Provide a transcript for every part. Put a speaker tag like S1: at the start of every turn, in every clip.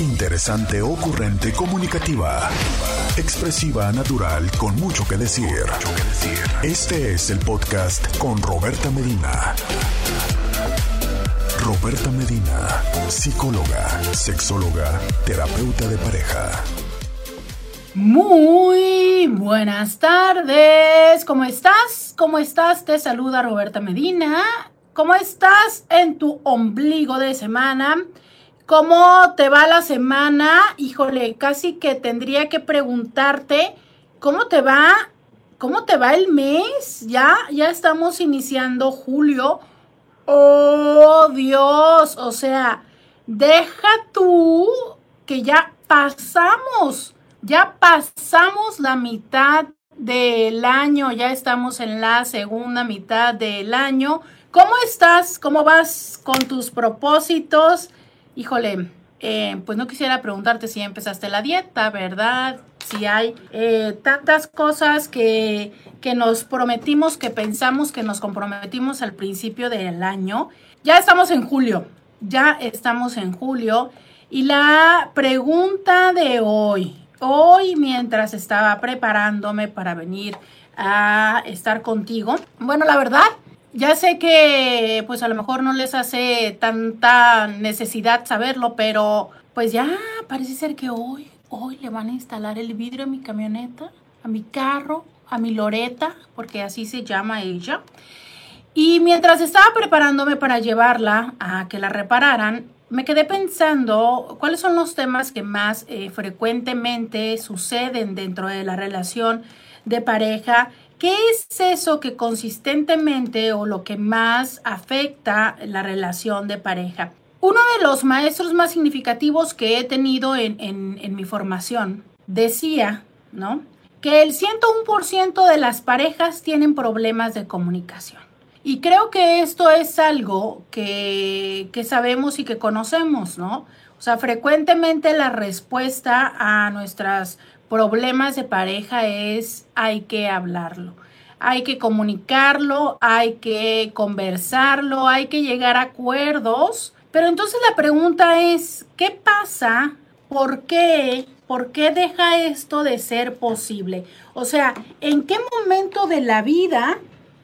S1: Interesante, ocurrente, comunicativa. Expresiva, natural, con mucho que decir. Este es el podcast con Roberta Medina. Roberta Medina, psicóloga, sexóloga, terapeuta de pareja.
S2: Muy buenas tardes. ¿Cómo estás? ¿Cómo estás? Te saluda Roberta Medina. ¿Cómo estás en tu ombligo de semana? ¿Cómo te va la semana? Híjole, casi que tendría que preguntarte cómo te va, cómo te va el mes. Ya, ya estamos iniciando julio. Oh, Dios, o sea, deja tú que ya pasamos, ya pasamos la mitad del año, ya estamos en la segunda mitad del año. ¿Cómo estás? ¿Cómo vas con tus propósitos? Híjole, eh, pues no quisiera preguntarte si empezaste la dieta, ¿verdad? Si hay eh, tantas cosas que, que nos prometimos, que pensamos, que nos comprometimos al principio del año. Ya estamos en julio, ya estamos en julio. Y la pregunta de hoy, hoy mientras estaba preparándome para venir a estar contigo, bueno, la verdad ya sé que pues a lo mejor no les hace tanta necesidad saberlo, pero pues ya parece ser que hoy, hoy le van a instalar el vidrio a mi camioneta, a mi carro, a mi Loreta, porque así se llama ella. Y mientras estaba preparándome para llevarla a que la repararan, me quedé pensando cuáles son los temas que más eh, frecuentemente suceden dentro de la relación de pareja ¿Qué es eso que consistentemente o lo que más afecta la relación de pareja? Uno de los maestros más significativos que he tenido en, mi formación decía, ¿no? Que el 101% de las parejas tienen problemas de comunicación. Y creo que esto es algo que, que sabemos y que conocemos, ¿no? O sea, frecuentemente la respuesta a nuestras problemas de pareja es hay que hablarlo, hay que comunicarlo, hay que conversarlo, hay que llegar a acuerdos. Pero entonces la pregunta es, ¿qué pasa? ¿Por qué? ¿Por qué deja esto de ser posible? O sea, ¿en qué momento de la vida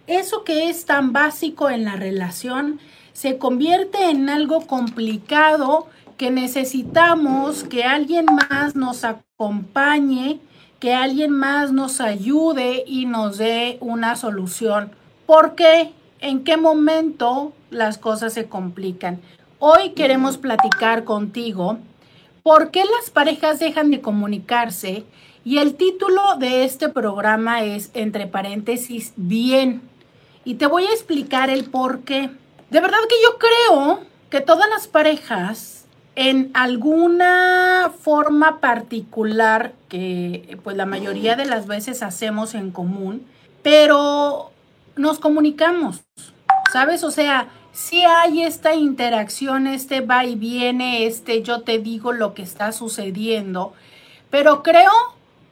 S2: eso que es tan básico en la relación se convierte en algo complicado que necesitamos que alguien más nos acompañe, que alguien más nos ayude y nos dé una solución. ¿Por qué? ¿En qué momento las cosas se complican? Hoy queremos platicar contigo por qué las parejas dejan de comunicarse y el título de este programa es, entre paréntesis, bien. Y te voy a explicar el por qué. De verdad que yo creo que todas las parejas en alguna forma particular que pues la mayoría de las veces hacemos en común, pero nos comunicamos, ¿sabes? O sea, si hay esta interacción, este va y viene, este yo te digo lo que está sucediendo, pero creo,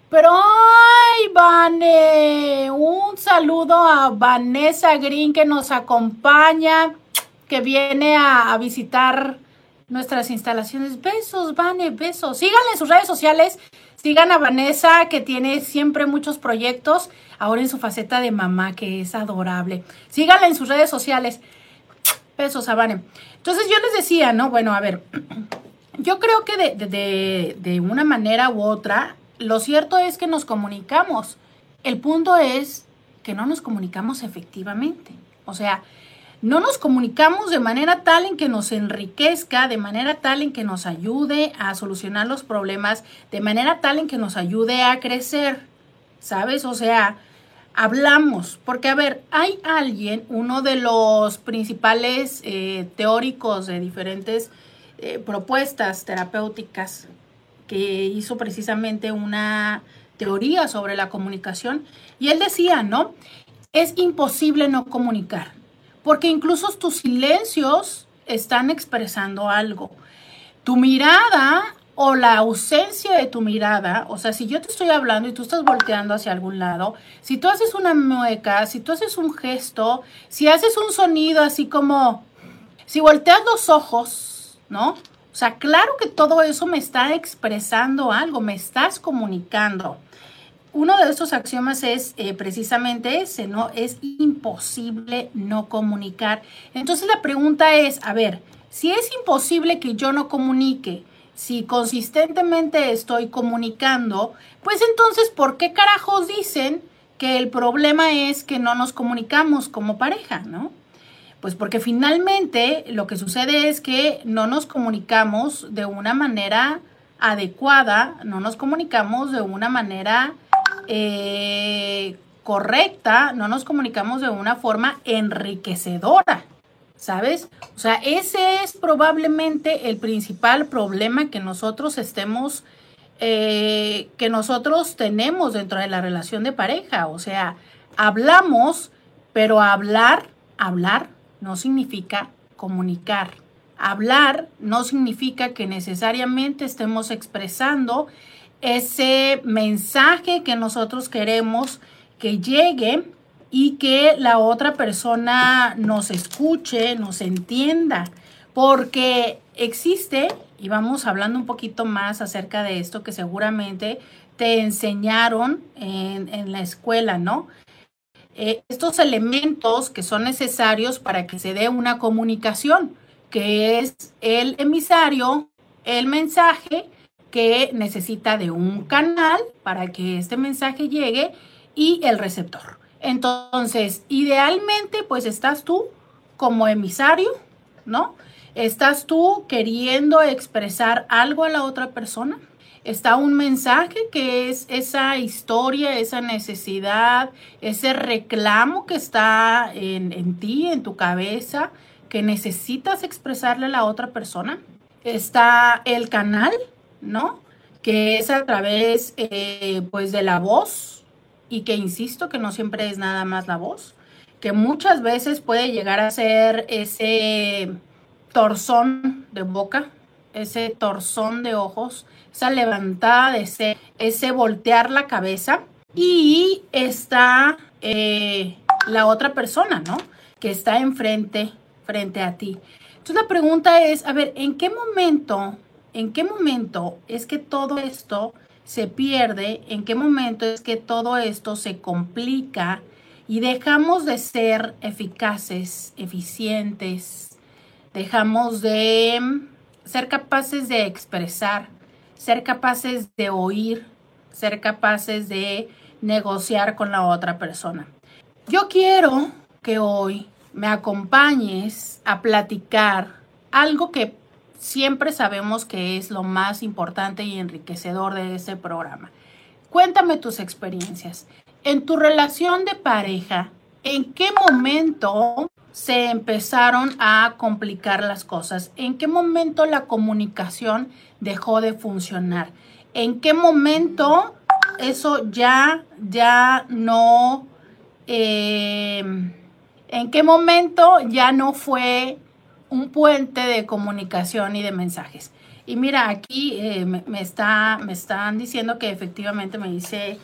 S2: pero ay, Vane, un saludo a Vanessa Green que nos acompaña, que viene a visitar nuestras instalaciones. Besos, Vane, besos. Síganle en sus redes sociales. Sigan a Vanessa, que tiene siempre muchos proyectos, ahora en su faceta de mamá, que es adorable. Síganla en sus redes sociales. Besos a Vane. Entonces yo les decía, ¿no? Bueno, a ver, yo creo que de, de, de una manera u otra, lo cierto es que nos comunicamos. El punto es que no nos comunicamos efectivamente. O sea, no nos comunicamos de manera tal en que nos enriquezca, de manera tal en que nos ayude a solucionar los problemas, de manera tal en que nos ayude a crecer, ¿sabes? O sea, hablamos, porque a ver, hay alguien, uno de los principales eh, teóricos de diferentes eh, propuestas terapéuticas, que hizo precisamente una teoría sobre la comunicación, y él decía, ¿no? Es imposible no comunicar porque incluso tus silencios están expresando algo. Tu mirada o la ausencia de tu mirada, o sea, si yo te estoy hablando y tú estás volteando hacia algún lado, si tú haces una mueca, si tú haces un gesto, si haces un sonido así como, si volteas los ojos, ¿no? O sea, claro que todo eso me está expresando algo, me estás comunicando. Uno de estos axiomas es eh, precisamente ese, ¿no? Es imposible no comunicar. Entonces la pregunta es, a ver, si es imposible que yo no comunique, si consistentemente estoy comunicando, pues entonces, ¿por qué carajos dicen que el problema es que no nos comunicamos como pareja, ¿no? Pues porque finalmente lo que sucede es que no nos comunicamos de una manera adecuada, no nos comunicamos de una manera eh, correcta, no nos comunicamos de una forma enriquecedora, ¿sabes? O sea, ese es probablemente el principal problema que nosotros estemos eh, que nosotros tenemos dentro de la relación de pareja. O sea, hablamos, pero hablar, hablar no significa comunicar. Hablar no significa que necesariamente estemos expresando ese mensaje que nosotros queremos que llegue y que la otra persona nos escuche, nos entienda, porque existe y vamos hablando un poquito más acerca de esto que seguramente te enseñaron en, la escuela, ¿no? Eh, estos elementos que son necesarios para que se dé una comunicación, que es el emisario, el mensaje que necesita de un canal para que este mensaje llegue y el receptor. Entonces, idealmente, pues estás tú como emisario, ¿no? ¿Estás tú queriendo expresar algo a la otra persona? Está un mensaje que es esa historia, esa necesidad, ese reclamo que está en, en ti, en tu cabeza, que necesitas expresarle a la otra persona. Está el canal, ¿no? Que es a través, eh, pues, de la voz y que insisto que no siempre es nada más la voz, que muchas veces puede llegar a ser ese torzón de boca, ese torzón de ojos, esa levantada de ese, ese voltear la cabeza y está eh, la otra persona, ¿no? Que está enfrente, frente a ti. Entonces la pregunta es, a ver, ¿en qué momento, en qué momento es que todo esto se pierde? ¿En qué momento es que todo esto se complica y dejamos de ser eficaces, eficientes, dejamos de ser capaces de expresar, ser capaces de oír, ser capaces de negociar con la otra persona. Yo quiero que hoy me acompañes a platicar algo que siempre sabemos que es lo más importante y enriquecedor de este programa. Cuéntame tus experiencias. En tu relación de pareja, ¿en qué momento se empezaron a complicar las cosas? ¿En qué momento la comunicación dejó de funcionar? ¿En qué momento eso ya, ya no, eh, en qué momento ya no fue un puente de comunicación y de mensajes? Y mira, aquí eh, me, está, me están diciendo que efectivamente me dice,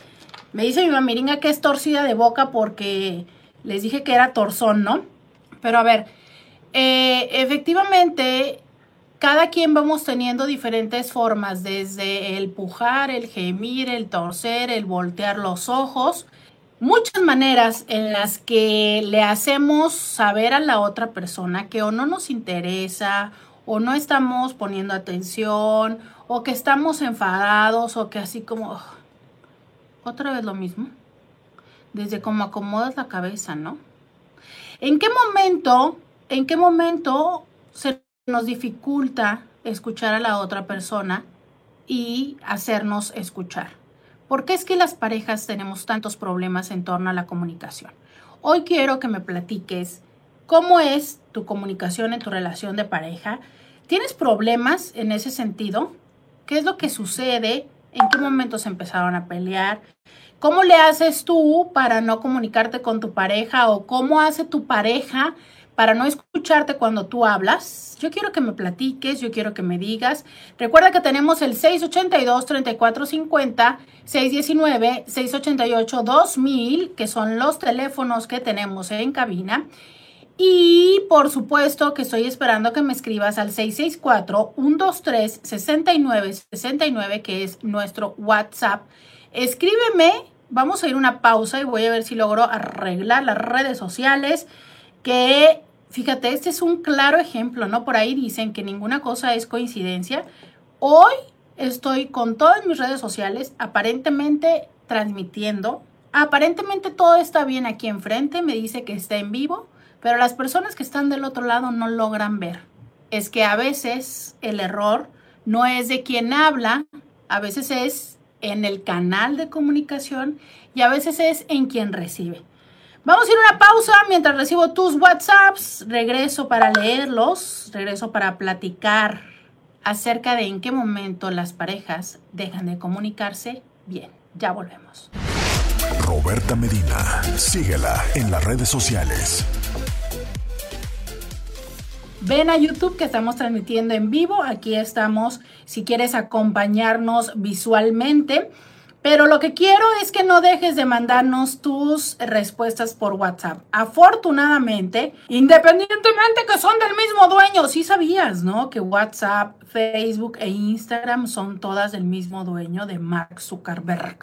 S2: me dice mi mamiringa que es torcida de boca porque les dije que era torzón, ¿no? Pero a ver, eh, efectivamente, cada quien vamos teniendo diferentes formas, desde el pujar, el gemir, el torcer, el voltear los ojos, muchas maneras en las que le hacemos saber a la otra persona que o no nos interesa, o no estamos poniendo atención, o que estamos enfadados, o que así como, otra vez lo mismo, desde como acomodas la cabeza, ¿no? ¿En qué momento, en qué momento se nos dificulta escuchar a la otra persona y hacernos escuchar? ¿Por qué es que las parejas tenemos tantos problemas en torno a la comunicación? Hoy quiero que me platiques cómo es tu comunicación en tu relación de pareja. ¿Tienes problemas en ese sentido? ¿Qué es lo que sucede? ¿En qué momento se empezaron a pelear? ¿Cómo le haces tú para no comunicarte con tu pareja o cómo hace tu pareja para no escucharte cuando tú hablas? Yo quiero que me platiques, yo quiero que me digas. Recuerda que tenemos el 682-3450, 619-688-2000, que son los teléfonos que tenemos en cabina. Y por supuesto que estoy esperando que me escribas al 664-123-6969, que es nuestro WhatsApp. Escríbeme, vamos a ir una pausa y voy a ver si logro arreglar las redes sociales, que fíjate, este es un claro ejemplo, ¿no? Por ahí dicen que ninguna cosa es coincidencia. Hoy estoy con todas mis redes sociales aparentemente transmitiendo. Aparentemente todo está bien aquí enfrente, me dice que está en vivo pero las personas que están del otro lado no logran ver. Es que a veces el error no es de quien habla, a veces es en el canal de comunicación y a veces es en quien recibe. Vamos a ir a una pausa mientras recibo tus WhatsApps. Regreso para leerlos, regreso para platicar acerca de en qué momento las parejas dejan de comunicarse bien. Ya volvemos.
S1: Roberta Medina, síguela en las redes sociales.
S2: Ven a YouTube que estamos transmitiendo en vivo. Aquí estamos si quieres acompañarnos visualmente. Pero lo que quiero es que no dejes de mandarnos tus respuestas por WhatsApp. Afortunadamente, independientemente que son del mismo dueño, sí sabías, ¿no? Que WhatsApp, Facebook e Instagram son todas del mismo dueño de Mark Zuckerberg.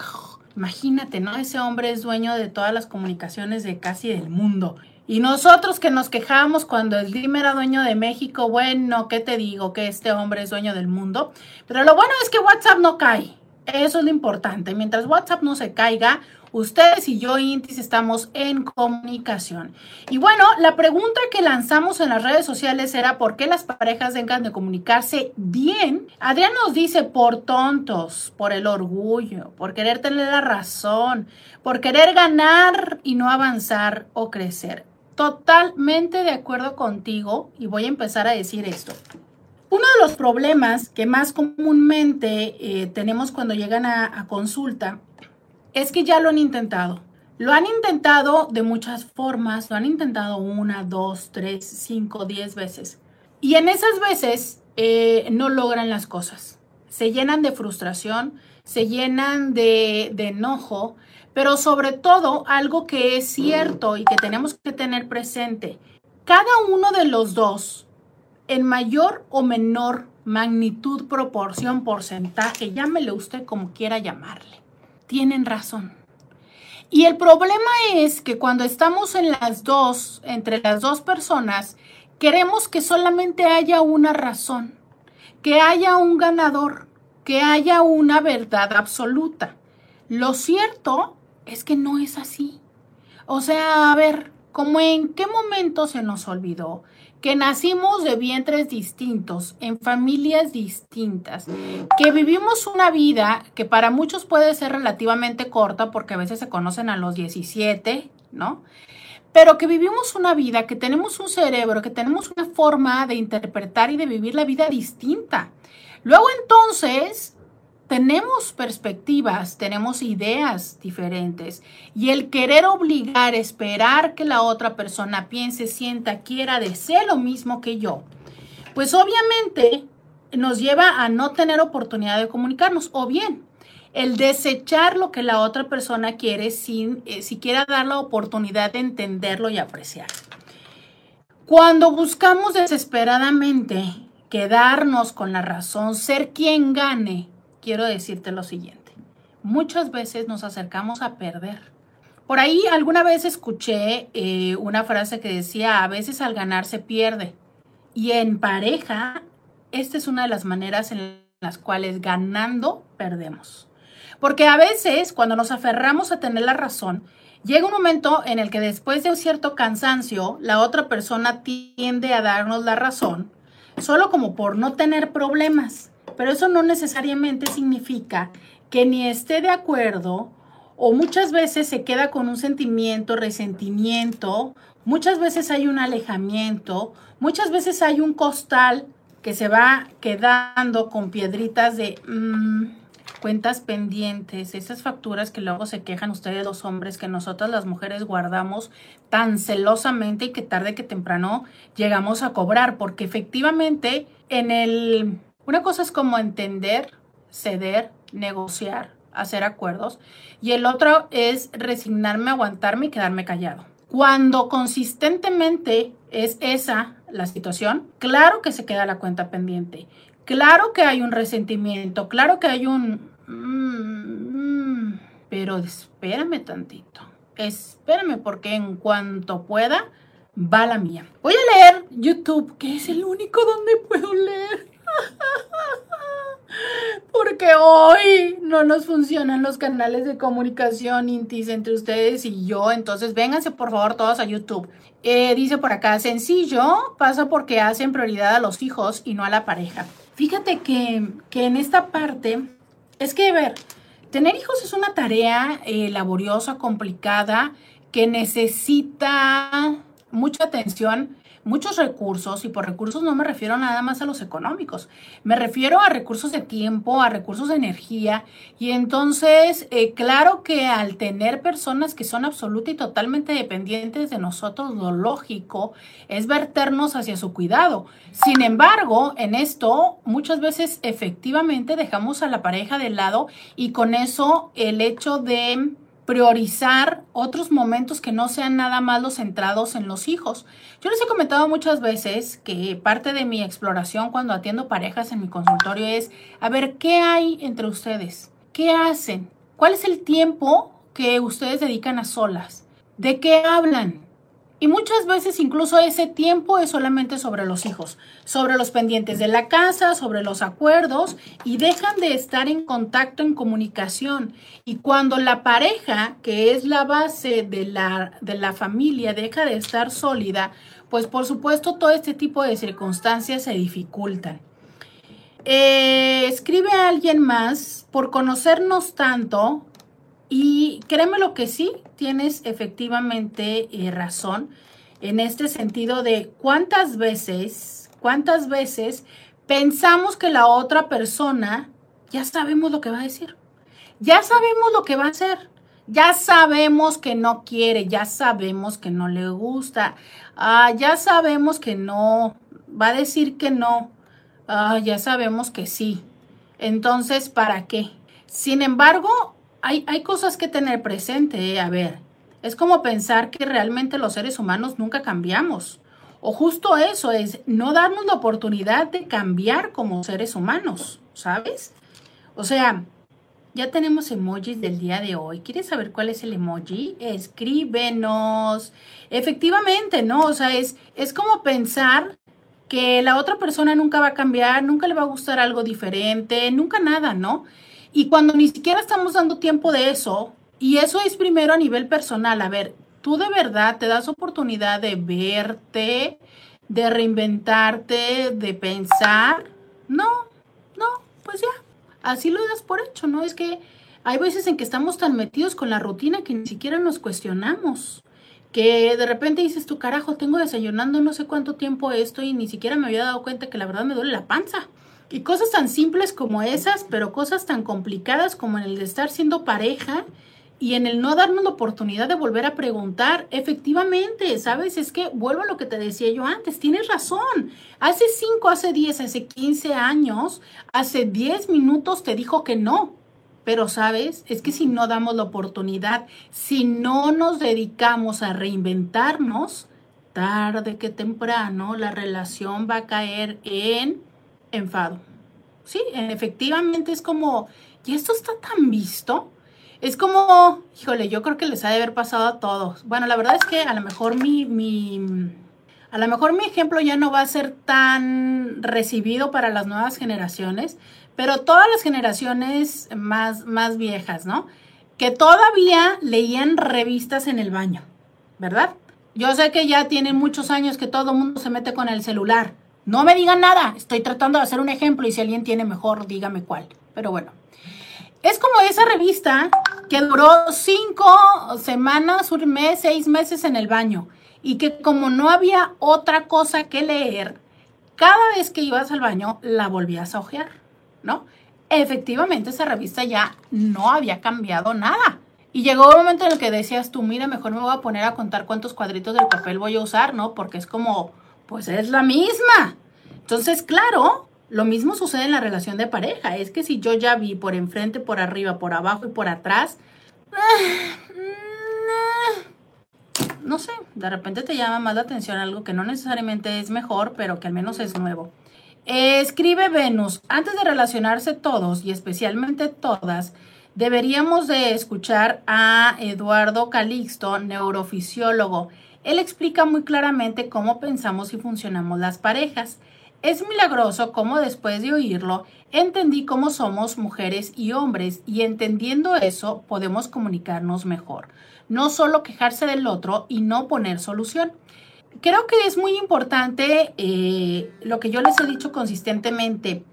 S2: Imagínate, ¿no? Ese hombre es dueño de todas las comunicaciones de casi del mundo. Y nosotros que nos quejamos cuando el DIM era dueño de México, bueno, ¿qué te digo? Que este hombre es dueño del mundo. Pero lo bueno es que WhatsApp no cae. Eso es lo importante. Mientras WhatsApp no se caiga, ustedes y yo, Intis, estamos en comunicación. Y bueno, la pregunta que lanzamos en las redes sociales era ¿por qué las parejas dejan de comunicarse bien? Adrián nos dice por tontos, por el orgullo, por querer tener la razón, por querer ganar y no avanzar o crecer. Totalmente de acuerdo contigo y voy a empezar a decir esto. Uno de los problemas que más comúnmente eh, tenemos cuando llegan a, consulta es que ya lo han intentado. Lo han intentado de muchas formas, lo han intentado una, dos, tres, cinco, diez veces. Y en esas veces eh, no logran las cosas. Se llenan de frustración, se llenan de enojo, pero sobre todo, algo que es cierto y que tenemos que tener presente, cada uno de los dos, en mayor o menor magnitud, proporción, porcentaje, llámele usted como quiera llamarle, tienen razón. Y el problema es que cuando estamos en las dos, entre las dos personas, queremos que solamente haya una razón, que haya un ganador, que haya una verdad absoluta. Lo cierto es que no es así. O sea, a ver, ¿cómo en qué momento se nos olvidó que nacimos de vientres distintos, en familias distintas, que vivimos una vida que para muchos puede ser relativamente corta porque a veces se conocen a los 17, ¿no? Pero que vivimos una vida, que tenemos un cerebro, que tenemos una forma de interpretar y de vivir la vida distinta. Luego entonces tenemos perspectivas, tenemos ideas diferentes y el querer obligar, esperar que la otra persona piense, sienta, quiera, desee lo mismo que yo, pues obviamente nos lleva a no tener oportunidad de comunicarnos o bien el desechar lo que la otra persona quiere sin eh, siquiera dar la oportunidad de entenderlo y apreciar. Cuando buscamos desesperadamente quedarnos con la razón, ser quien gane, quiero decirte lo siguiente. Muchas veces nos acercamos a perder. Por ahí alguna vez escuché eh, una frase que decía, a veces al ganar se pierde. Y en pareja, esta es una de las maneras en las cuales ganando perdemos. Porque a veces cuando nos aferramos a tener la razón, llega un momento en el que después de un cierto cansancio, la otra persona tiende a darnos la razón, solo como por no tener problemas. Pero eso no necesariamente significa que ni esté de acuerdo o muchas veces se queda con un sentimiento, resentimiento, muchas veces hay un alejamiento, muchas veces hay un costal que se va quedando con piedritas de mm, cuentas pendientes, esas facturas que luego se quejan ustedes los hombres que nosotras las mujeres guardamos tan celosamente y que tarde que temprano llegamos a cobrar, porque efectivamente en el una cosa es como entender, ceder, negociar, hacer acuerdos y el otro es resignarme, aguantarme y quedarme callado. Cuando consistentemente es esa la situación, claro que se queda la cuenta pendiente. Claro que hay un resentimiento, claro que hay un... Mm, mm, pero espérame tantito, espérame porque en cuanto pueda, va la mía. Voy a leer YouTube, que es el único donde puedo leer. Porque hoy no nos funcionan los canales de comunicación intis entre ustedes y yo. Entonces vénganse por favor todos a YouTube. Eh, dice por acá, sencillo, pasa porque hacen prioridad a los hijos y no a la pareja. Fíjate que, en esta parte, es que, a ver, tener hijos es una tarea eh, laboriosa, complicada, que necesita mucha atención muchos recursos, y por recursos no me refiero nada más a los económicos, me refiero a recursos de tiempo, a recursos de energía, y entonces, eh, claro que al tener personas que son absoluta y totalmente dependientes de nosotros, lo lógico es verternos hacia su cuidado. Sin embargo, en esto muchas veces efectivamente dejamos a la pareja de lado y con eso el hecho de priorizar otros momentos que no sean nada más los centrados en los hijos. Yo les he comentado muchas veces que parte de mi exploración cuando atiendo parejas en mi consultorio es, a ver, ¿qué hay entre ustedes? ¿Qué hacen? ¿Cuál es el tiempo que ustedes dedican a solas? ¿De qué hablan? Y muchas veces incluso ese tiempo es solamente sobre los hijos, sobre los pendientes de la casa, sobre los acuerdos y dejan de estar en contacto, en comunicación. Y cuando la pareja, que es la base de la, de la familia, deja de estar sólida, pues por supuesto todo este tipo de circunstancias se dificultan. Eh, escribe alguien más, por conocernos tanto, y créeme lo que sí, tienes efectivamente eh, razón en este sentido de cuántas veces, cuántas veces pensamos que la otra persona ya sabemos lo que va a decir, ya sabemos lo que va a hacer, ya sabemos que no quiere, ya sabemos que no le gusta, ah, ya sabemos que no, va a decir que no, ah, ya sabemos que sí. Entonces, ¿para qué? Sin embargo, hay, cosas que tener presente, eh, a ver, es como pensar que realmente los seres humanos nunca cambiamos. O justo eso es no darnos la oportunidad de cambiar como seres humanos, ¿sabes? O sea, ya tenemos emojis del día de hoy. ¿Quieres saber cuál es el emoji? Escríbenos. Efectivamente, ¿no? O sea, es, es como pensar que la otra persona nunca va a cambiar, nunca le va a gustar algo diferente, nunca nada, ¿no? Y cuando ni siquiera estamos dando tiempo de eso, y eso es primero a nivel personal, a ver, tú de verdad te das oportunidad de verte, de reinventarte, de pensar. No, no, pues ya, así lo das por hecho, ¿no? Es que hay veces en que estamos tan metidos con la rutina que ni siquiera nos cuestionamos. Que de repente dices tú, carajo, tengo desayunando no sé cuánto tiempo esto y ni siquiera me había dado cuenta que la verdad me duele la panza. Y cosas tan simples como esas, pero cosas tan complicadas como en el de estar siendo pareja y en el no darnos la oportunidad de volver a preguntar, efectivamente, ¿sabes? Es que vuelvo a lo que te decía yo antes, tienes razón. Hace 5, hace 10, hace 15 años, hace 10 minutos te dijo que no. Pero, ¿sabes? Es que si no damos la oportunidad, si no nos dedicamos a reinventarnos, tarde que temprano la relación va a caer en enfado. Sí, efectivamente es como, ¿y esto está tan visto? Es como, híjole, yo creo que les ha de haber pasado a todos. Bueno, la verdad es que a lo mejor mi, mi, a lo mejor mi ejemplo ya no va a ser tan recibido para las nuevas generaciones, pero todas las generaciones más, más viejas, ¿no? Que todavía leían revistas en el baño, ¿verdad? Yo sé que ya tienen muchos años que todo el mundo se mete con el celular, no me digan nada, estoy tratando de hacer un ejemplo y si alguien tiene mejor, dígame cuál. Pero bueno, es como esa revista que duró cinco semanas, un mes, seis meses en el baño y que como no había otra cosa que leer, cada vez que ibas al baño la volvías a ojear, ¿no? Efectivamente, esa revista ya no había cambiado nada. Y llegó un momento en el que decías tú, mira, mejor me voy a poner a contar cuántos cuadritos del papel voy a usar, ¿no? Porque es como pues es la misma. Entonces, claro, lo mismo sucede en la relación de pareja. Es que si yo ya vi por enfrente, por arriba, por abajo y por atrás, no sé, de repente te llama más la atención algo que no necesariamente es mejor, pero que al menos es nuevo. escribe Venus, antes de relacionarse todos y especialmente todas, deberíamos de escuchar a Eduardo Calixto, neurofisiólogo. Él explica muy claramente cómo pensamos y funcionamos las parejas. Es milagroso cómo después de oírlo entendí cómo somos mujeres y hombres y entendiendo eso podemos comunicarnos mejor. No solo quejarse del otro y no poner solución. Creo que es muy importante eh, lo que yo les he dicho consistentemente.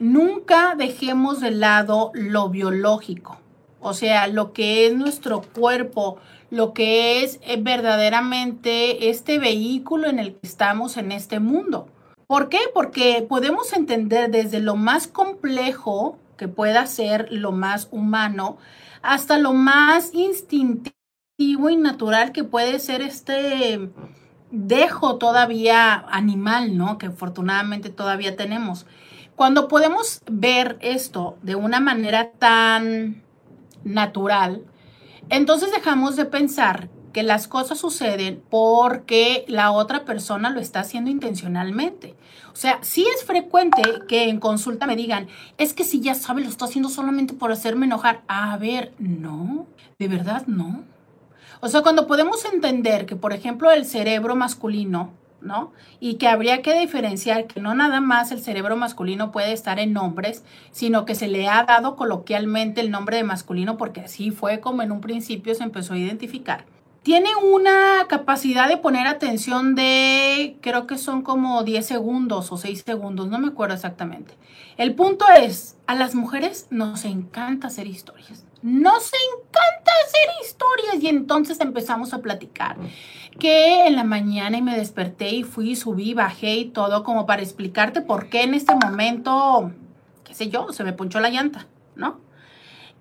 S2: Nunca dejemos de lado lo biológico, o sea, lo que es nuestro cuerpo, lo que es eh, verdaderamente este vehículo en el que estamos en este mundo. ¿Por qué? Porque podemos entender desde lo más complejo que pueda ser lo más humano hasta lo más instintivo y natural que puede ser este dejo todavía animal, ¿no? Que afortunadamente todavía tenemos. Cuando podemos ver esto de una manera tan natural, entonces dejamos de pensar que las cosas suceden porque la otra persona lo está haciendo intencionalmente. O sea, sí es frecuente que en consulta me digan, es que si ya sabe, lo está haciendo solamente por hacerme enojar. A ver, no, de verdad no. O sea, cuando podemos entender que, por ejemplo, el cerebro masculino, ¿no? Y que habría que diferenciar que no nada más el cerebro masculino puede estar en nombres, sino que se le ha dado coloquialmente el nombre de masculino porque así fue como en un principio se empezó a identificar tiene una capacidad de poner atención de, creo que son como 10 segundos o 6 segundos, no me acuerdo exactamente. El punto es, a las mujeres nos encanta hacer historias. Nos encanta hacer historias y entonces empezamos a platicar. Que en la mañana y me desperté y fui, subí, bajé y todo como para explicarte por qué en este momento, qué sé yo, se me ponchó la llanta, ¿no?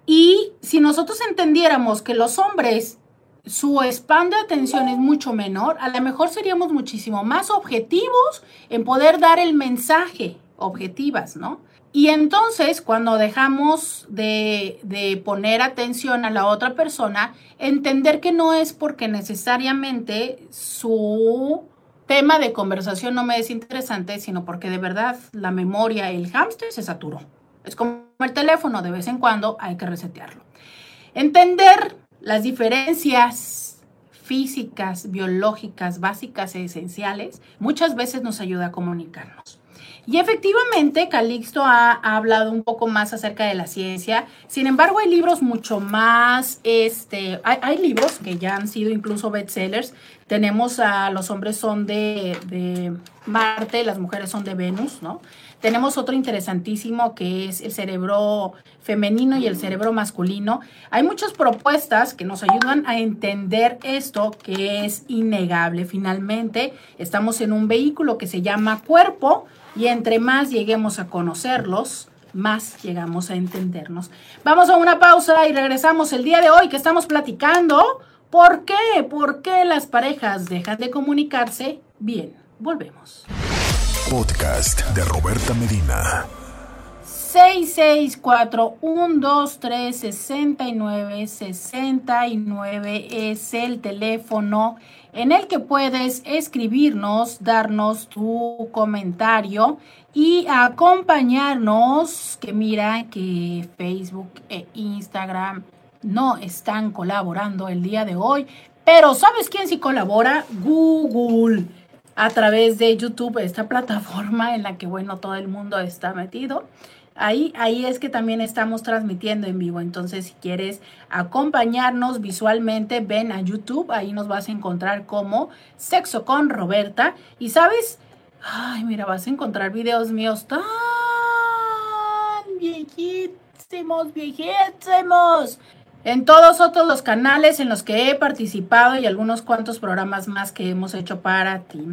S2: Y si nosotros entendiéramos que los hombres su spam de atención es mucho menor, a lo mejor seríamos muchísimo más objetivos en poder dar el mensaje, objetivas, ¿no? Y entonces, cuando dejamos de, de, poner atención a la otra persona, entender que no es porque necesariamente su tema de conversación no me es interesante, sino porque de verdad la memoria, el hámster se saturó. Es como el teléfono, de vez en cuando hay que resetearlo. Entender las diferencias físicas, biológicas, básicas e esenciales, muchas veces nos ayuda a comunicarnos. Y efectivamente, Calixto ha, hablado un poco más acerca de la ciencia. Sin embargo, hay libros mucho más, este, hay, hay libros que ya han sido incluso bestsellers. Tenemos a Los hombres son de, de Marte, las mujeres son de Venus, ¿no? Tenemos otro interesantísimo que es el cerebro femenino y el cerebro masculino. Hay muchas propuestas que nos ayudan a entender esto que es innegable. Finalmente, estamos en un vehículo que se llama cuerpo y entre más lleguemos a conocerlos, más llegamos a entendernos. Vamos a una pausa y regresamos el día de hoy que estamos platicando. ¿Por qué? ¿Por qué las parejas dejan de comunicarse? Bien, volvemos.
S1: Podcast de Roberta Medina.
S2: 664-123-6969 es el teléfono en el que puedes escribirnos, darnos tu comentario y acompañarnos. Que mira que Facebook e Instagram no están colaborando el día de hoy, pero ¿sabes quién sí colabora? Google a través de YouTube, esta plataforma en la que, bueno, todo el mundo está metido. Ahí, ahí es que también estamos transmitiendo en vivo. Entonces, si quieres acompañarnos visualmente, ven a YouTube. Ahí nos vas a encontrar como Sexo con Roberta. Y sabes, ay, mira, vas a encontrar videos míos tan viejísimos, viejísimos. En todos otros los canales en los que he participado y algunos cuantos programas más que hemos hecho para ti.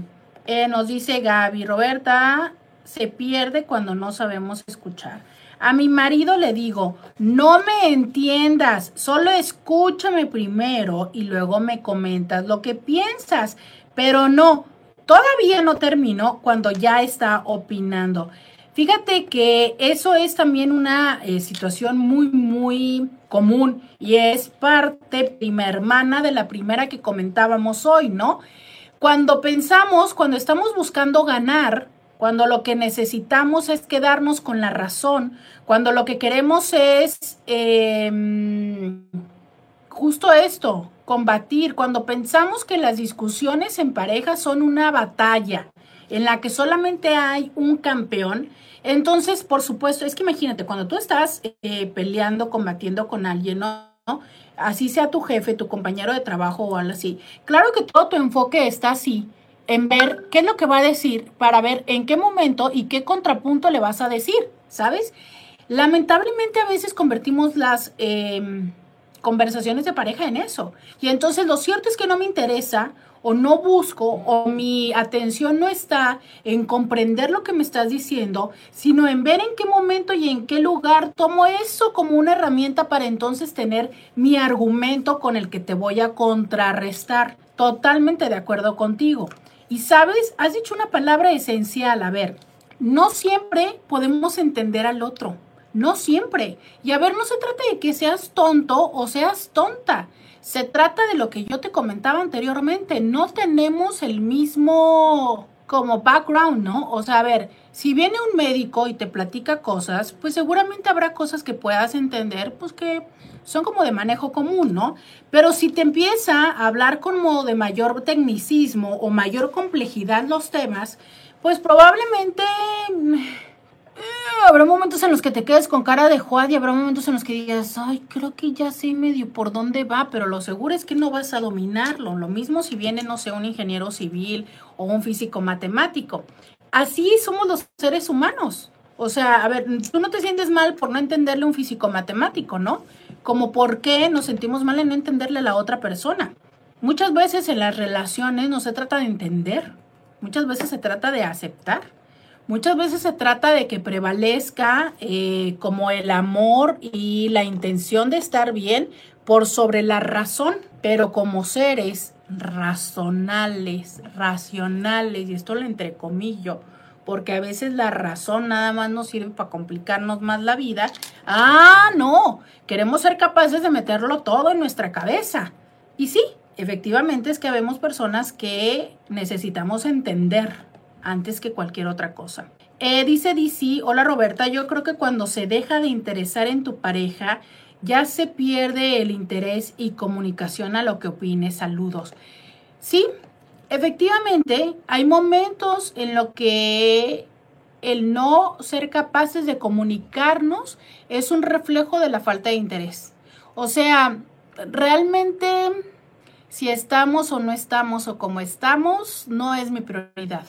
S2: Eh, nos dice Gaby, Roberta se pierde cuando no sabemos escuchar. A mi marido le digo, no me entiendas, solo escúchame primero y luego me comentas lo que piensas. Pero no, todavía no terminó cuando ya está opinando. Fíjate que eso es también una eh, situación muy, muy común y es parte prima hermana de la primera que comentábamos hoy, ¿no? Cuando pensamos, cuando estamos buscando ganar, cuando lo que necesitamos es quedarnos con la razón, cuando lo que queremos es em, justo esto, combatir, cuando pensamos que las discusiones en pareja son una batalla en la que solamente hay un campeón, entonces, por supuesto, es que imagínate, cuando tú estás eh, peleando, combatiendo con alguien, ¿no? Así sea tu jefe, tu compañero de trabajo o algo así. Claro que todo tu enfoque está así, en ver qué es lo que va a decir, para ver en qué momento y qué contrapunto le vas a decir, ¿sabes? Lamentablemente a veces convertimos las em, conversaciones de pareja en eso. Y entonces lo cierto es que no me interesa o no busco o mi atención no está en comprender lo que me estás diciendo, sino en ver en qué momento y en qué lugar tomo eso como una herramienta para entonces tener mi argumento con el que te voy a contrarrestar. Totalmente de acuerdo contigo. Y sabes, has dicho una palabra esencial, a ver, no siempre podemos entender al otro, no siempre. Y a ver, no se trata de que seas tonto o seas tonta. Se trata de lo que yo te comentaba anteriormente, no tenemos el mismo como background, ¿no? O sea, a ver, si viene un médico y te platica cosas, pues seguramente habrá cosas que puedas entender, pues que son como de manejo común, ¿no? Pero si te empieza a hablar como de mayor tecnicismo o mayor complejidad los temas, pues probablemente eh, habrá momentos en los que te quedes con cara de Juan y habrá momentos en los que digas, ay, creo que ya sé medio por dónde va, pero lo seguro es que no vas a dominarlo. Lo mismo si viene, no sé, un ingeniero civil o un físico matemático. Así somos los seres humanos. O sea, a ver, tú no te sientes mal por no entenderle un físico matemático, ¿no? Como por qué nos sentimos mal en no entenderle a la otra persona. Muchas veces en las relaciones no se trata de entender, muchas veces se trata de aceptar. Muchas veces se trata de que prevalezca eh, como el amor y la intención de estar bien por sobre la razón, pero como seres razonales, racionales, y esto lo entrecomillo, porque a veces la razón nada más nos sirve para complicarnos más la vida. Ah, no, queremos ser capaces de meterlo todo en nuestra cabeza. Y sí, efectivamente es que vemos personas que necesitamos entender antes que cualquier otra cosa. Eh, dice DC, hola Roberta, yo creo que cuando se deja de interesar en tu pareja, ya se pierde el interés y comunicación a lo que opines. Saludos. Sí, efectivamente, hay momentos en lo que el no ser capaces de comunicarnos es un reflejo de la falta de interés. O sea, realmente si estamos o no estamos o como estamos, no es mi prioridad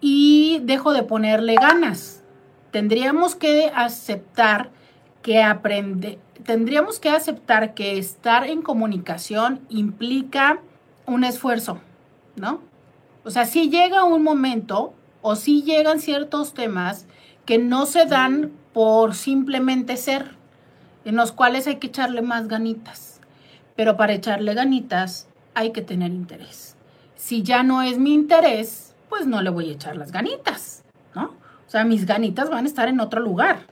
S2: y dejo de ponerle ganas. Tendríamos que aceptar que aprende, tendríamos que aceptar que estar en comunicación implica un esfuerzo, ¿no? O sea, si llega un momento o si llegan ciertos temas que no se dan por simplemente ser, en los cuales hay que echarle más ganitas. Pero para echarle ganitas hay que tener interés. Si ya no es mi interés, pues no le voy a echar las ganitas, ¿no? O sea, mis ganitas van a estar en otro lugar.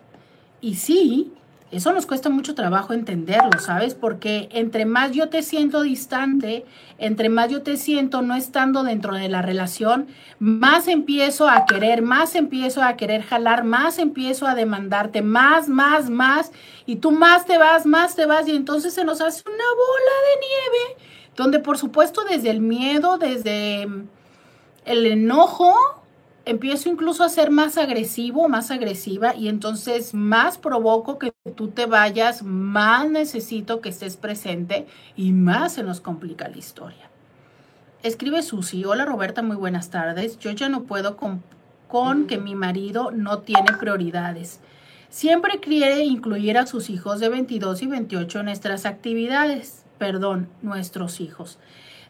S2: Y sí, eso nos cuesta mucho trabajo entenderlo, ¿sabes? Porque entre más yo te siento distante, entre más yo te siento no estando dentro de la relación, más empiezo a querer, más empiezo a querer jalar, más empiezo a demandarte, más, más, más, y tú más te vas, más te vas, y entonces se nos hace una bola de nieve, donde por supuesto desde el miedo, desde el enojo, empiezo incluso a ser más agresivo, más agresiva y entonces más provoco que tú te vayas, más necesito que estés presente y más se nos complica la historia. Escribe Susi, hola Roberta, muy buenas tardes. Yo ya no puedo con, con que mi marido no tiene prioridades. Siempre quiere incluir a sus hijos de 22 y 28 en nuestras actividades, perdón, nuestros hijos.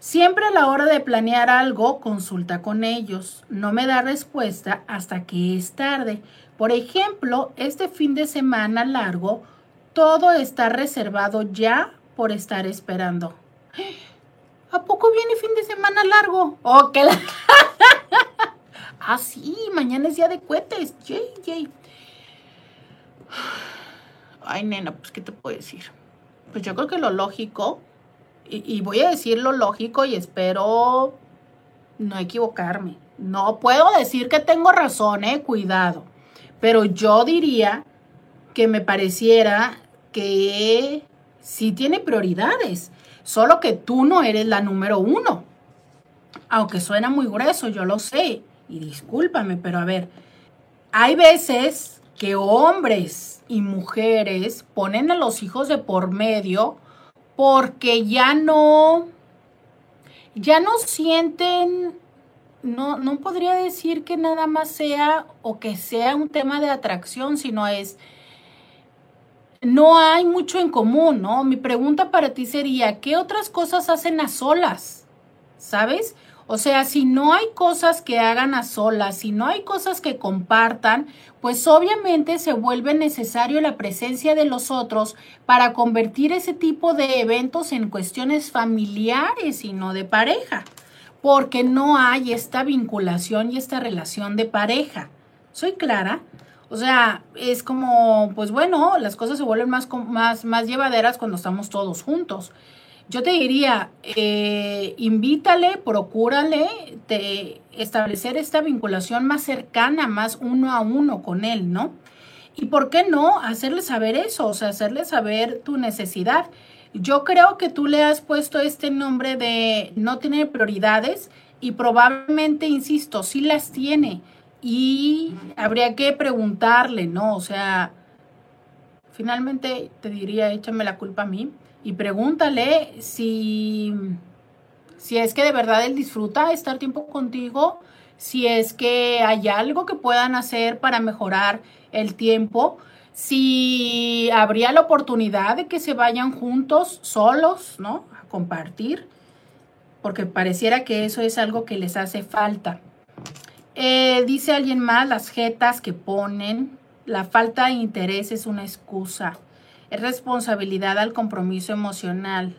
S2: Siempre a la hora de planear algo, consulta con ellos. No me da respuesta hasta que es tarde. Por ejemplo, este fin de semana largo, todo está reservado ya por estar esperando. ¿A poco viene fin de semana largo? Oh, la... ah, sí, mañana es día de cohetes. Yay, yay. Ay, nena, pues, ¿qué te puedo decir? Pues yo creo que lo lógico, y, voy a decir lo lógico y espero no equivocarme. No puedo decir que tengo razón, eh, cuidado. Pero yo diría que me pareciera que sí tiene prioridades, solo que tú no eres la número uno. Aunque suena muy grueso, yo lo sé, y discúlpame, pero a ver, hay veces que hombres y mujeres ponen a los hijos de por medio porque ya no, ya no sienten no, no podría decir que nada más sea o que sea un tema de atracción, sino es, no hay mucho en común, ¿no? Mi pregunta para ti sería, ¿qué otras cosas hacen a solas? ¿Sabes? O sea, si no hay cosas que hagan a solas, si no hay cosas que compartan, pues obviamente se vuelve necesario la presencia de los otros para convertir ese tipo de eventos en cuestiones familiares y no de pareja porque no hay esta vinculación y esta relación de pareja. ¿Soy clara? O sea, es como, pues bueno, las cosas se vuelven más, más, más llevaderas cuando estamos todos juntos. Yo te diría, eh, invítale, procúrale de establecer esta vinculación más cercana, más uno a uno con él, ¿no? Y por qué no hacerle saber eso, o sea, hacerle saber tu necesidad. Yo creo que tú le has puesto este nombre de no tiene prioridades y probablemente, insisto, sí las tiene. Y habría que preguntarle, ¿no? O sea, finalmente te diría, échame la culpa a mí y pregúntale si, si es que de verdad él disfruta estar tiempo contigo, si es que hay algo que puedan hacer para mejorar el tiempo si habría la oportunidad de que se vayan juntos, solos, ¿no? A compartir, porque pareciera que eso es algo que les hace falta. Eh, dice alguien más, las jetas que ponen, la falta de interés es una excusa, es responsabilidad al compromiso emocional,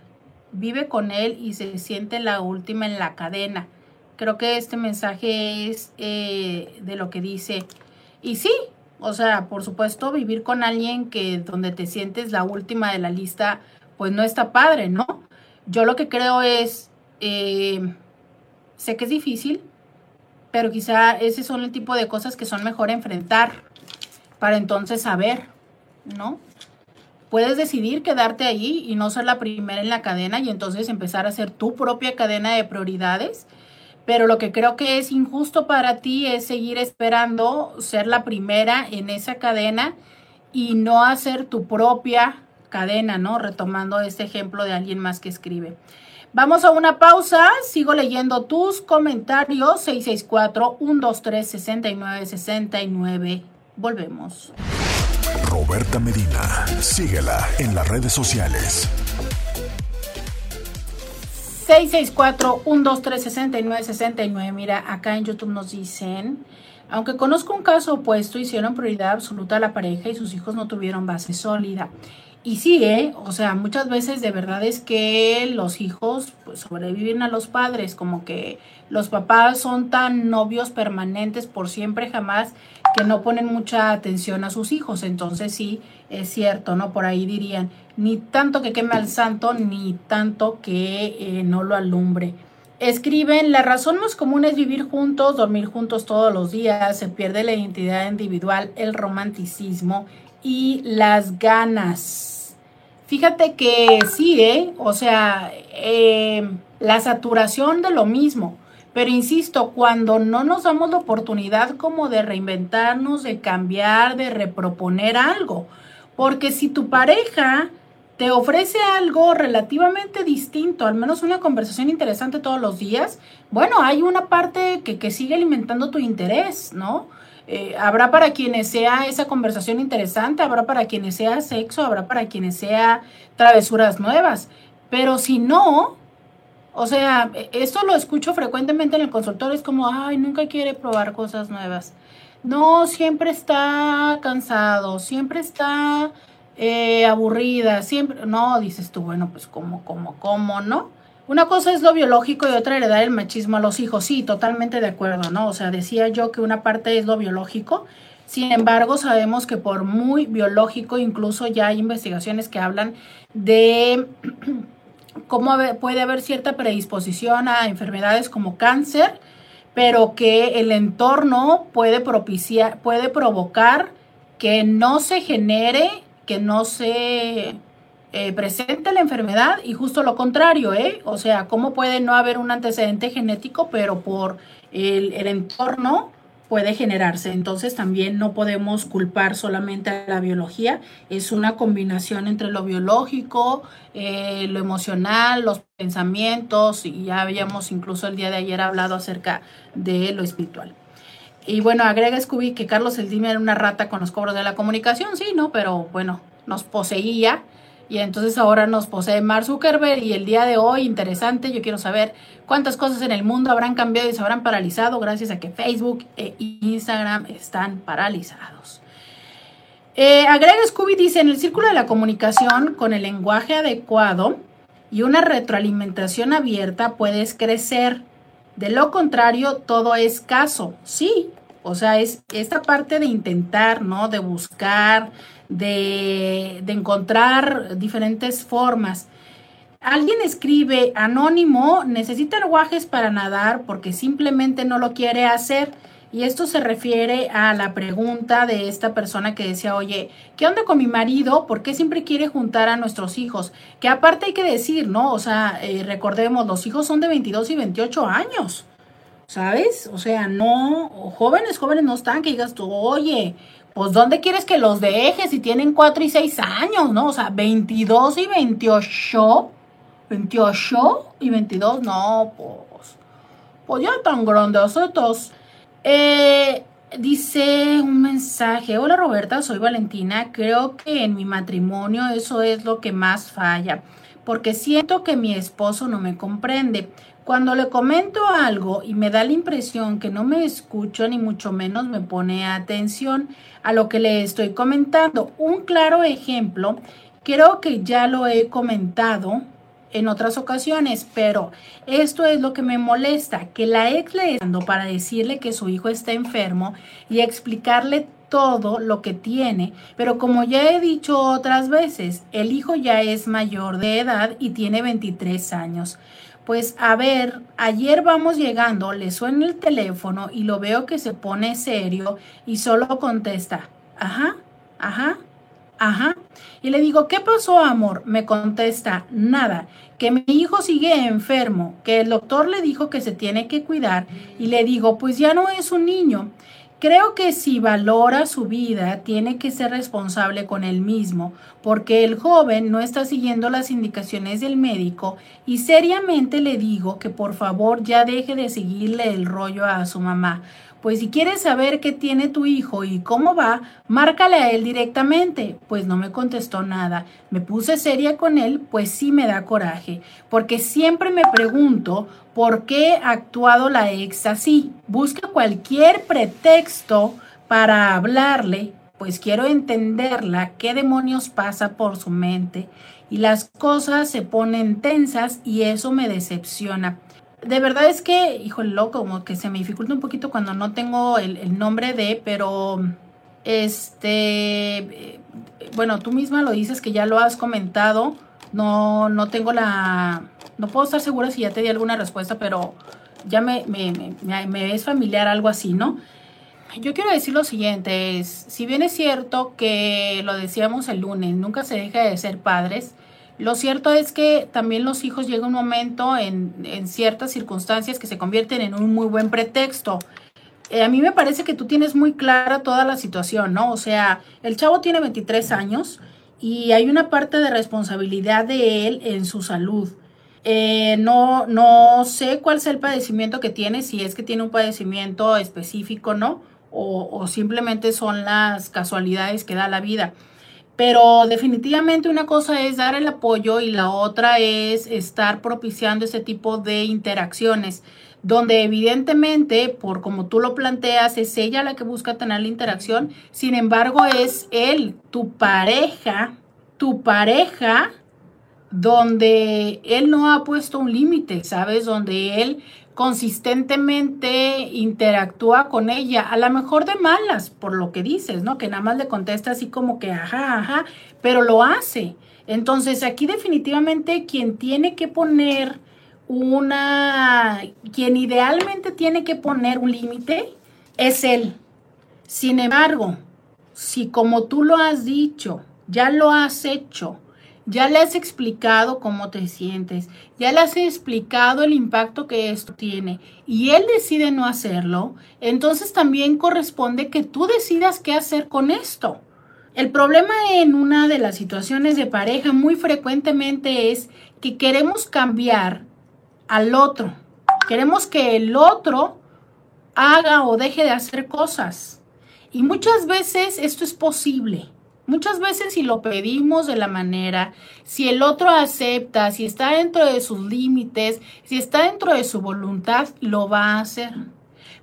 S2: vive con él y se siente la última en la cadena. Creo que este mensaje es eh, de lo que dice. Y sí, o sea, por supuesto, vivir con alguien que donde te sientes la última de la lista, pues no está padre, ¿no? Yo lo que creo es, eh, sé que es difícil, pero quizá ese son el tipo de cosas que son mejor enfrentar para entonces saber, ¿no? Puedes decidir quedarte allí y no ser la primera en la cadena y entonces empezar a hacer tu propia cadena de prioridades pero lo que creo que es injusto para ti es seguir esperando ser la primera en esa cadena y no hacer tu propia cadena, ¿no? Retomando este ejemplo de alguien más que escribe. Vamos a una pausa, sigo leyendo tus comentarios 664-123-6969. Volvemos.
S1: Roberta Medina, síguela en las redes sociales.
S2: 664-123-6969. Mira, acá en YouTube nos dicen, aunque conozco un caso opuesto, hicieron prioridad absoluta a la pareja y sus hijos no tuvieron base sólida. Y sí, ¿eh? o sea, muchas veces de verdad es que los hijos pues, sobreviven a los padres, como que los papás son tan novios permanentes por siempre, jamás, que no ponen mucha atención a sus hijos. Entonces sí, es cierto, ¿no? Por ahí dirían, ni tanto que queme al santo, ni tanto que eh, no lo alumbre. Escriben, la razón más común es vivir juntos, dormir juntos todos los días, se pierde la identidad individual, el romanticismo y las ganas. Fíjate que sí, ¿eh? O sea, eh, la saturación de lo mismo. Pero insisto, cuando no nos damos la oportunidad como de reinventarnos, de cambiar, de reproponer algo, porque si tu pareja te ofrece algo relativamente distinto, al menos una conversación interesante todos los días, bueno, hay una parte que, sigue alimentando tu interés, ¿no? Eh, habrá para quienes sea esa conversación interesante, habrá para quienes sea sexo, habrá para quienes sea travesuras nuevas, pero si no, o sea, esto lo escucho frecuentemente en el consultorio, es como, ay, nunca quiere probar cosas nuevas. No, siempre está cansado, siempre está eh, aburrida, siempre, no, dices tú, bueno, pues como, como, como, ¿no? Una cosa es lo biológico y otra heredar el machismo a los hijos, sí, totalmente de acuerdo, ¿no? O sea, decía yo que una parte es lo biológico, Sin embargo, sabemos que por muy biológico, incluso ya hay investigaciones que hablan de cómo puede haber cierta predisposición a enfermedades como cáncer, pero que el entorno puede propiciar, puede provocar que no se genere, que no se eh, presente la enfermedad y justo lo contrario, ¿eh? O sea, cómo puede no haber un antecedente genético, pero por el, el entorno puede generarse. Entonces también no podemos culpar solamente a la biología, es una combinación entre lo biológico, eh, lo emocional, los pensamientos y ya habíamos incluso el día de ayer hablado acerca de lo espiritual. Y bueno, agrega Scooby que Carlos Eldime era una rata con los cobros de la comunicación, sí, ¿no? Pero bueno, nos poseía y entonces ahora nos posee Mark Zuckerberg y el día de hoy, interesante, yo quiero saber cuántas cosas en el mundo habrán cambiado y se habrán paralizado gracias a que Facebook e Instagram están paralizados. Eh, agrega Scooby dice, en el círculo de la comunicación con el lenguaje adecuado y una retroalimentación abierta puedes crecer. De lo contrario, todo es caso. Sí, o sea, es esta parte de intentar, ¿no? De buscar, de, encontrar diferentes formas. Alguien escribe anónimo, necesita aguajes para nadar porque simplemente no lo quiere hacer. Y esto se refiere a la pregunta de esta persona que decía, oye, ¿qué onda con mi marido? ¿Por qué siempre quiere juntar a nuestros hijos? Que aparte hay que decir, ¿no? O sea, eh, recordemos, los hijos son de 22 y 28 años, ¿sabes? O sea, no, jóvenes, jóvenes no están, que digas tú, oye, pues ¿dónde quieres que los dejes si tienen 4 y 6 años, no? O sea, 22 y 28, 28 y 22, no, pues, pues ya tan grandes estos. Eh, dice un mensaje, hola Roberta, soy Valentina, creo que en mi matrimonio eso es lo que más falla, porque siento que mi esposo no me comprende. Cuando le comento algo y me da la impresión que no me escucho ni mucho menos me pone atención a lo que le estoy comentando. Un claro ejemplo, creo que ya lo he comentado en otras ocasiones, pero esto es lo que me molesta, que la ex le dando para decirle que su hijo está enfermo y explicarle todo lo que tiene, pero como ya he dicho otras veces, el hijo ya es mayor de edad y tiene 23 años. Pues a ver, ayer vamos llegando, le suena el teléfono y lo veo que se pone serio y solo contesta, ajá, ajá, ajá. Y le digo, ¿qué pasó, amor? Me contesta, nada, que mi hijo sigue enfermo, que el doctor le dijo que se tiene que cuidar y le digo, pues ya no es un niño. Creo que si valora su vida, tiene que ser responsable con él mismo, porque el joven no está siguiendo las indicaciones del médico y seriamente le digo que por favor ya deje de seguirle el rollo a su mamá. Pues si quieres saber qué tiene tu hijo y cómo va, márcale a él directamente. Pues no me contestó nada. Me puse seria con él, pues sí me da coraje, porque siempre me pregunto por qué ha actuado la ex así. Busca cualquier pretexto para hablarle, pues quiero entenderla, qué demonios pasa por su mente. Y las cosas se ponen tensas y eso me decepciona de verdad es que, híjole, como que se me dificulta un poquito cuando no tengo el, nombre de, pero este, eh, bueno, tú misma lo dices que ya lo has comentado. No, no tengo la, no puedo estar segura si ya te di alguna respuesta, pero ya me, me, me, me es familiar algo así, ¿no? Yo quiero decir lo siguiente, es, si bien es cierto que lo decíamos el lunes, nunca se deja de ser padres, lo cierto es que también los hijos llega un momento en, ciertas circunstancias que se convierten en un muy buen pretexto. Eh, a mí me parece que tú tienes muy clara toda la situación, ¿no? O sea, el chavo tiene 23 años y hay una parte de responsabilidad de él en su salud. Eh, no, no sé cuál es el padecimiento que tiene, si es que tiene un padecimiento específico, ¿no? O, o simplemente son las casualidades que da la vida. Pero definitivamente una cosa es dar el apoyo y la otra es estar propiciando ese tipo de interacciones, donde evidentemente, por como tú lo planteas, es ella la que busca tener la interacción, sin embargo es él, tu pareja, tu pareja, donde él no ha puesto un límite, ¿sabes? Donde él consistentemente interactúa con ella, a lo mejor de malas, por lo que dices, ¿no? Que nada más le contesta así como que, ajá, ajá, pero lo hace. Entonces, aquí definitivamente quien tiene que poner una, quien idealmente tiene que poner un límite es él. Sin embargo, si como tú lo has dicho, ya lo has hecho, ya le has explicado cómo te sientes, ya le has explicado el impacto que esto tiene y él decide no hacerlo, entonces también corresponde que tú decidas qué hacer con esto. El problema en una de las situaciones de pareja muy frecuentemente es que queremos cambiar al otro. Queremos que el otro haga o deje de hacer cosas. Y muchas veces esto es posible. Muchas veces si lo pedimos de la manera, si el otro acepta, si está dentro de sus límites, si está dentro de su voluntad, lo va a hacer.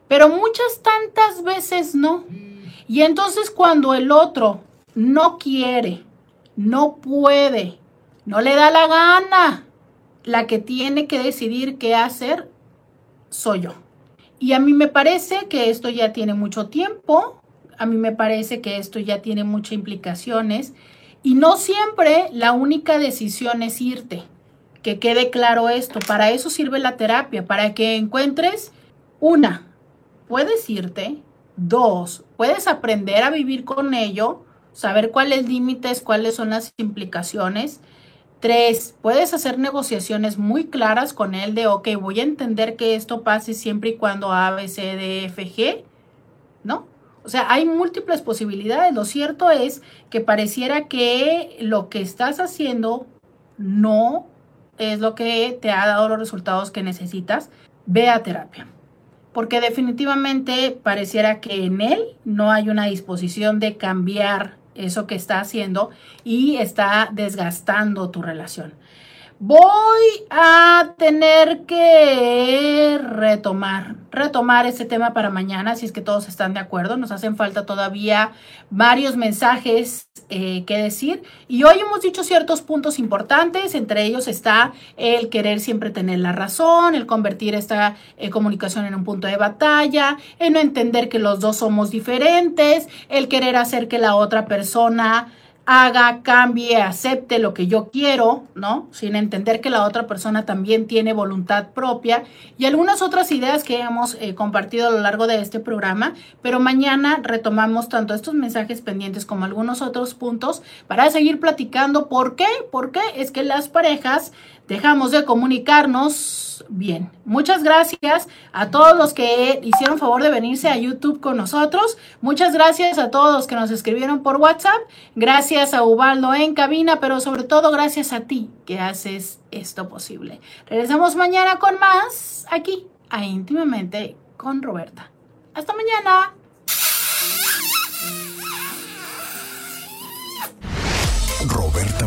S2: Pero muchas tantas veces no. Y entonces cuando el otro no quiere, no puede, no le da la gana, la que tiene que decidir qué hacer soy yo. Y a mí me parece que esto ya tiene mucho tiempo, a mí me parece que esto ya tiene muchas implicaciones y no siempre la única decisión es irte. Que quede claro esto, para eso sirve la terapia, para que encuentres una, puedes irte, dos, puedes aprender a vivir con ello, saber cuáles límites, cuáles son las implicaciones. Tres, puedes hacer negociaciones muy claras con él de, ok, voy a entender que esto pase siempre y cuando A, B, C, D, F, G, ¿no? O sea, hay múltiples posibilidades. Lo cierto es que pareciera que lo que estás haciendo no es lo que te ha dado los resultados que necesitas. Ve a terapia. Porque definitivamente pareciera que en él no hay una disposición de cambiar eso que está haciendo y está desgastando tu relación. Voy a tener que retomar, retomar este tema para mañana, si es que todos están de acuerdo. Nos hacen falta todavía varios mensajes eh, que decir. Y hoy hemos dicho ciertos puntos importantes, entre ellos está el querer siempre tener la razón, el convertir esta eh, comunicación en un punto de batalla, el no entender que los dos somos diferentes, el querer hacer que la otra persona haga, cambie, acepte lo que yo quiero, ¿no? Sin entender que la otra persona también tiene voluntad propia y algunas otras ideas que hemos eh, compartido a lo largo de este programa, pero mañana retomamos tanto estos mensajes pendientes como algunos otros puntos para seguir platicando. ¿Por qué? Porque es que las parejas dejamos de comunicarnos bien. Muchas gracias a todos los que hicieron favor de venirse a YouTube con nosotros. Muchas gracias a todos los que nos escribieron por WhatsApp. Gracias a Ubaldo en cabina, pero sobre todo gracias a ti que haces esto posible. Regresamos mañana con más aquí a íntimamente con Roberta. Hasta mañana.
S1: Roberta.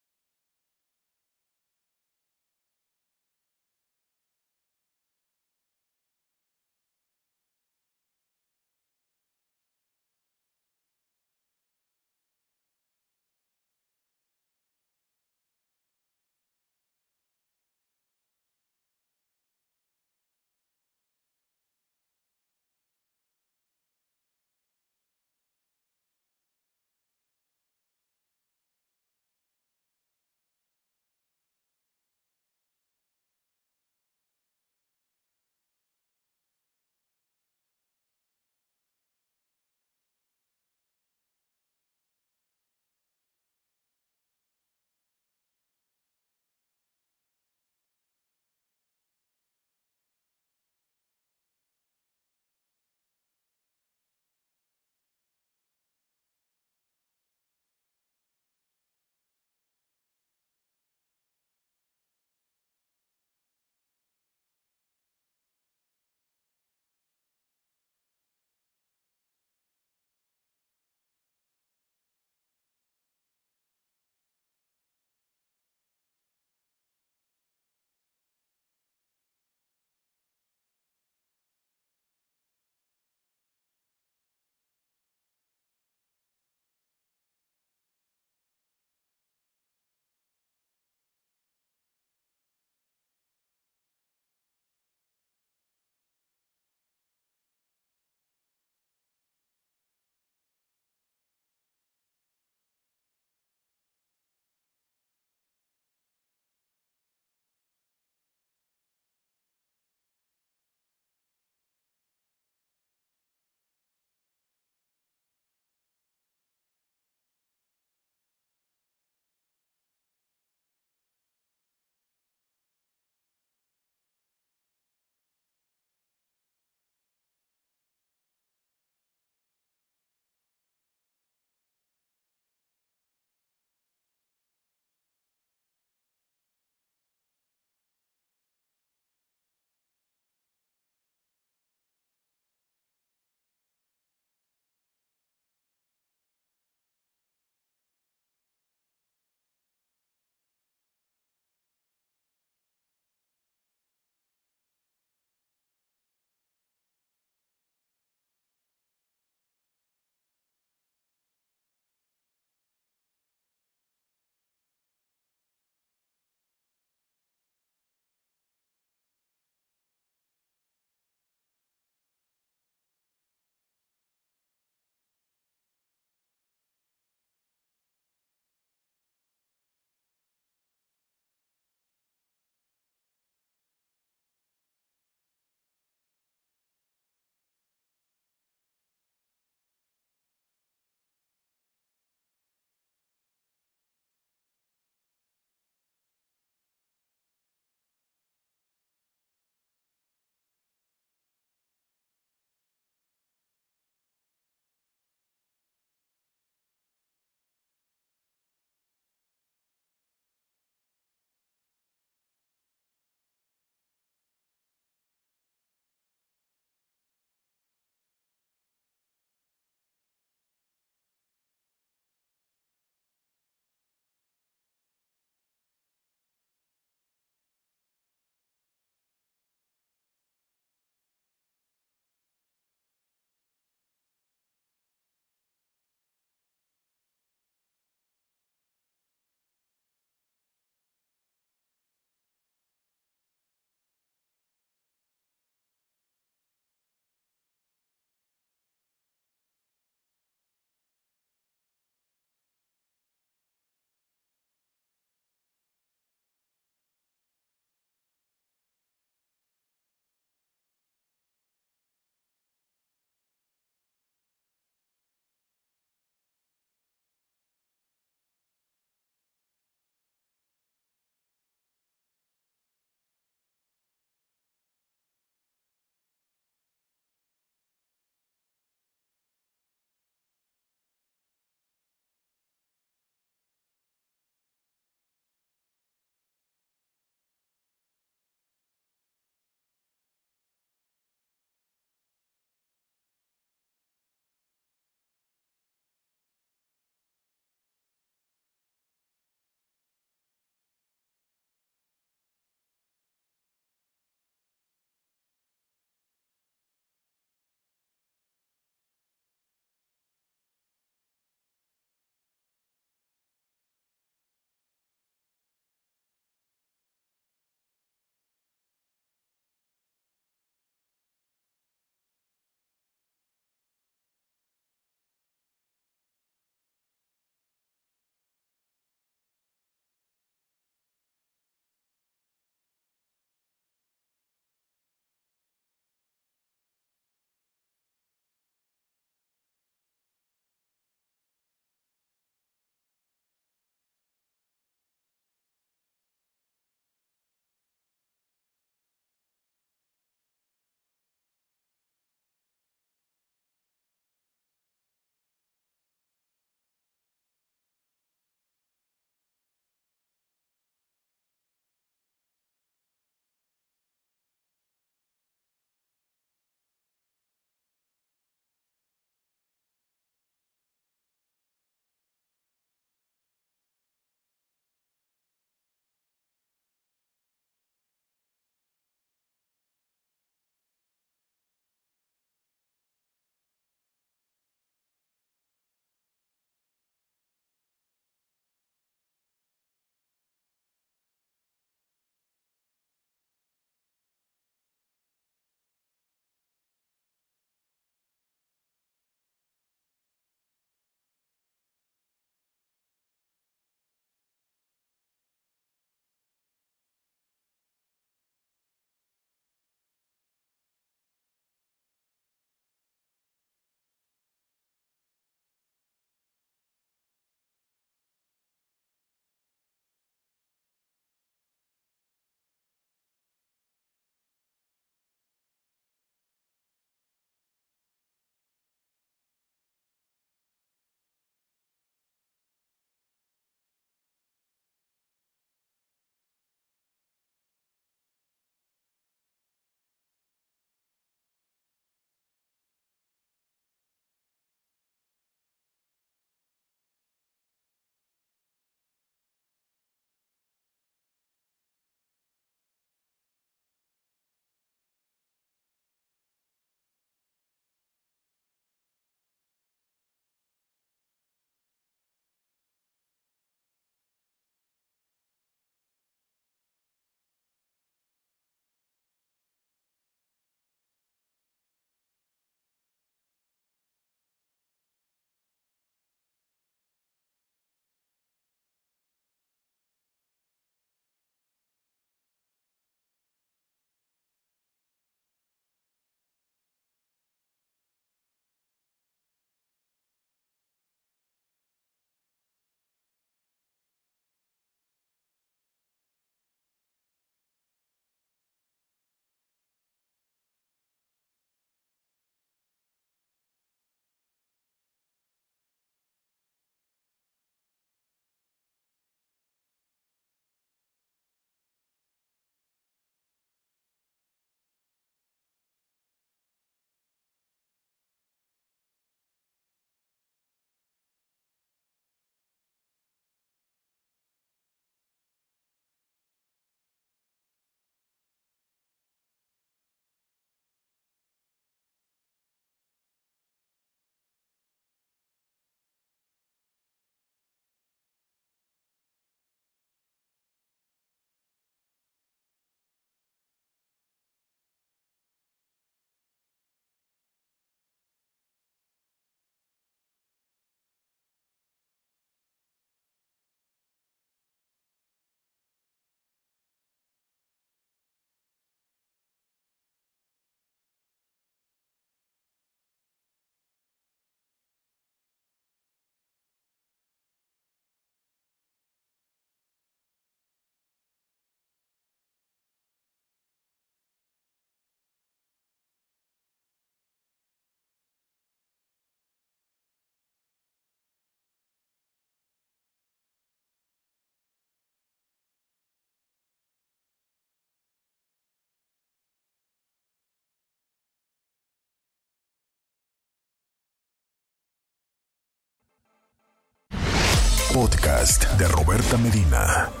S1: Podcast de Roberta Medina.